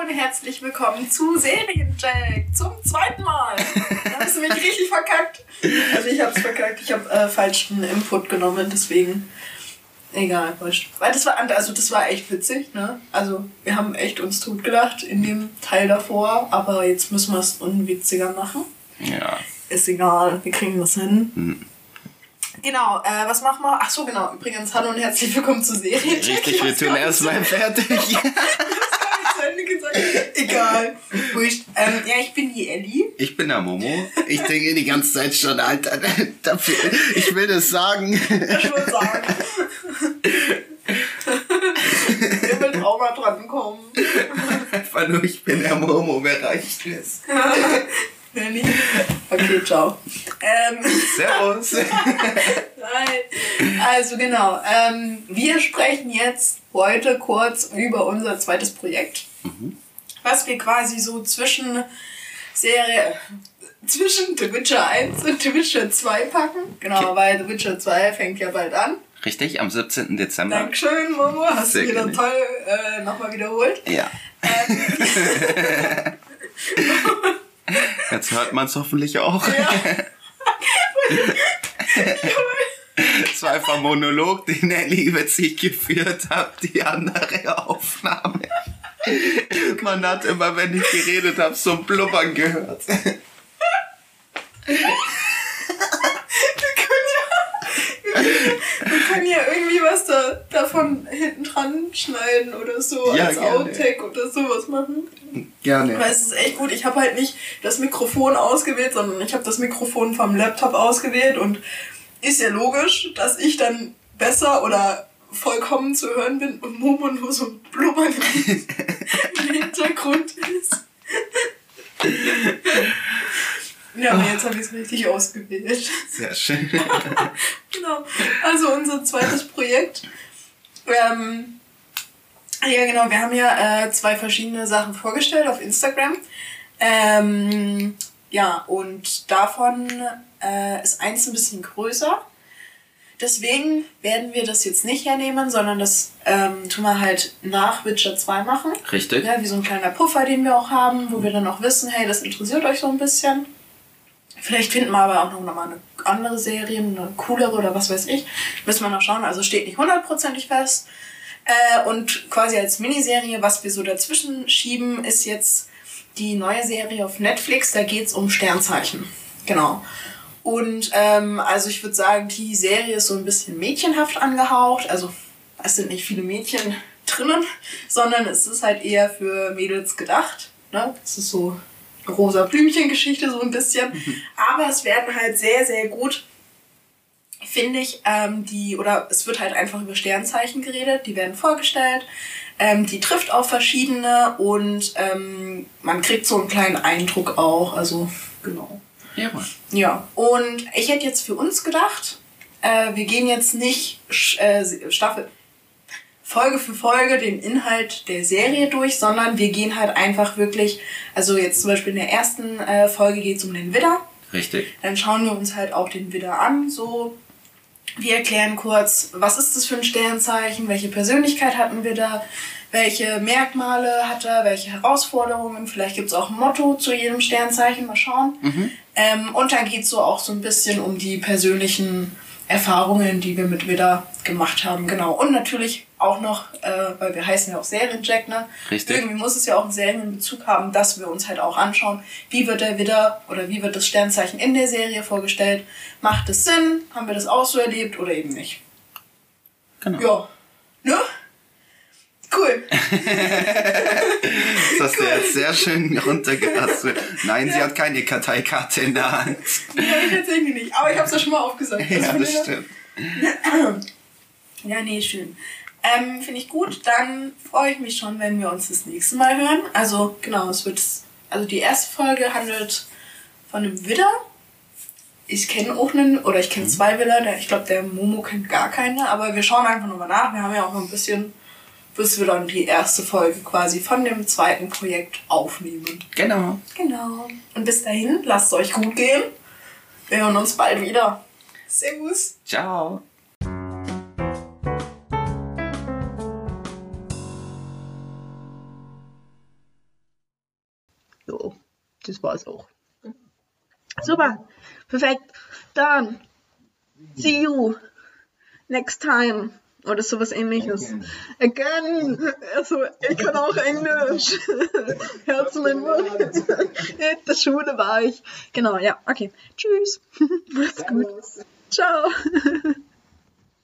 und herzlich willkommen zu Seriencheck zum zweiten Mal. Da hast du mich richtig verkackt. Also ich hab's verkackt, ich habe äh, falschen Input genommen, deswegen egal, wurscht. Weil das war also das war echt witzig, ne? Also wir haben echt uns totgelacht in dem Teil davor, aber jetzt müssen wir es unwitziger machen. Ja. Ist egal, wir kriegen das hin. Genau, äh, was machen wir? Ach so, genau. Übrigens, hallo und herzlich willkommen zu Seriencheck. Richtig, wir tun erstmal fertig. Egal. Wurscht. Ähm, ja, ich bin die Ellie. Ich bin der Momo. Ich denke die ganze Zeit schon, Alter, dafür, ich will das sagen. Ich würde sagen. Ihr will mal dran kommen. Einfach nur, ich bin der Momo, wer reicht es? Nelly. Okay, ciao. Ähm, Servus. nein. Also genau. Ähm, wir sprechen jetzt heute kurz über unser zweites Projekt. Was wir quasi so zwischen Serie, zwischen The Witcher 1 und The Witcher 2 packen. Genau, Okay. weil The Witcher 2 fängt ja bald an. Richtig, am 17. Dezember. Dankeschön, Momo. Hast du wieder toll äh, nochmal wiederholt. Ja. Jetzt hört man es hoffentlich auch. Es war einfach ein Monolog, den Nelly über sich geführt hat, die andere Aufnahme. Man hat immer, wenn ich geredet habe, so ein Blubbern gehört. Wir können ja irgendwie was da, davon hinten dran schneiden oder so Ja, als gerne. Outtake oder sowas machen. Gerne. Weil es ist echt gut. Ich habe halt nicht das Mikrofon ausgewählt, sondern ich habe das Mikrofon vom Laptop ausgewählt und ist ja logisch, dass ich dann besser oder vollkommen zu hören bin und Momo nur so Blubbern Hintergrund ist. Ja, aber jetzt habe ich es richtig ausgewählt. Sehr schön. Genau. Also unser zweites Projekt. Ähm, ja, genau. Wir haben ja äh, zwei verschiedene Sachen vorgestellt auf Instagram. Ähm, ja, und davon äh, ist eins ein bisschen größer. Deswegen werden wir das jetzt nicht hernehmen, sondern das ähm, tun wir halt nach Witcher 2 machen. Richtig? Ja, wie so ein kleiner Puffer, den wir auch haben, wo wir dann auch wissen, hey, das interessiert euch so ein bisschen. Vielleicht finden wir aber auch noch mal eine andere Serie, eine coolere oder was weiß ich. Müssen wir noch schauen. Also steht nicht hundertprozentig fest. Äh, und quasi als Miniserie, was wir so dazwischen schieben, ist jetzt die neue Serie auf Netflix. Da geht's um Sternzeichen. Genau. Und ähm, also ich würde sagen, die Serie ist so ein bisschen mädchenhaft angehaucht. Also es sind nicht viele Mädchen drinnen, sondern es ist halt eher für Mädels gedacht. Ne? Es ist so eine rosa Blümchen-Geschichte so ein bisschen. Aber es werden halt sehr, sehr gut, finde ich, ähm, die, oder es wird halt einfach über Sternzeichen geredet, die werden vorgestellt. Ähm, die trifft auf verschiedene und ähm, man kriegt so einen kleinen Eindruck auch. Also, genau. Jawohl. Ja, und ich hätte jetzt für uns gedacht, äh, wir gehen jetzt nicht äh, Staffel Folge für Folge den Inhalt der Serie durch, sondern wir gehen halt einfach wirklich, also jetzt zum Beispiel in der ersten äh, Folge geht es um den Widder, Richtig. dann schauen wir uns halt auch den Widder an, so. Wir erklären kurz, was ist das für ein Sternzeichen, welche Persönlichkeit hatten wir da, welche Merkmale hat er, welche Herausforderungen, vielleicht gibt's auch ein Motto zu jedem Sternzeichen, mal schauen. Ähm, und dann geht's so auch so ein bisschen um die persönlichen Erfahrungen, die wir mit Widder gemacht haben, genau. Und natürlich auch noch, äh, weil wir heißen ja auch Serienjack, ne? Richtig. Irgendwie muss es ja auch einen Serienbezug haben, dass wir uns halt auch anschauen, wie wird der Widder oder wie wird das Sternzeichen in der Serie vorgestellt. Macht es Sinn? Haben wir das auch so erlebt oder eben nicht? Genau. Ja. Ne? Cool. Das hast du jetzt sehr schön runtergerasselt. Nein, sie hat keine Karteikarte in der Hand. Habe ich tatsächlich nicht. Aber ich habe es ja schon mal aufgesagt. Ja, finde das ich- stimmt. Ja, nee, schön. Ähm, Finde ich gut. Dann freue ich mich schon, wenn wir uns das nächste Mal hören. Also, genau, es wird. Also, die erste Folge handelt von einem Widder. Ich kenne auch einen, oder ich kenne zwei Widder. Der, ich glaube, der Momo kennt gar keine. Aber wir schauen einfach nochmal nach. Wir haben ja auch noch ein bisschen, bis wir dann die erste Folge quasi von dem zweiten Projekt aufnehmen. Genau. Genau. Und bis dahin, lasst es euch gut gehen. Wir hören uns bald wieder. Servus. Ciao. Das war's auch. Super, perfekt. Dann, see you next time. Oder sowas ähnliches. Again. Also, ich kann auch Englisch. Mein Wort. In der Schule war ich. Genau, ja, okay. Tschüss. Mach's gut. Ciao.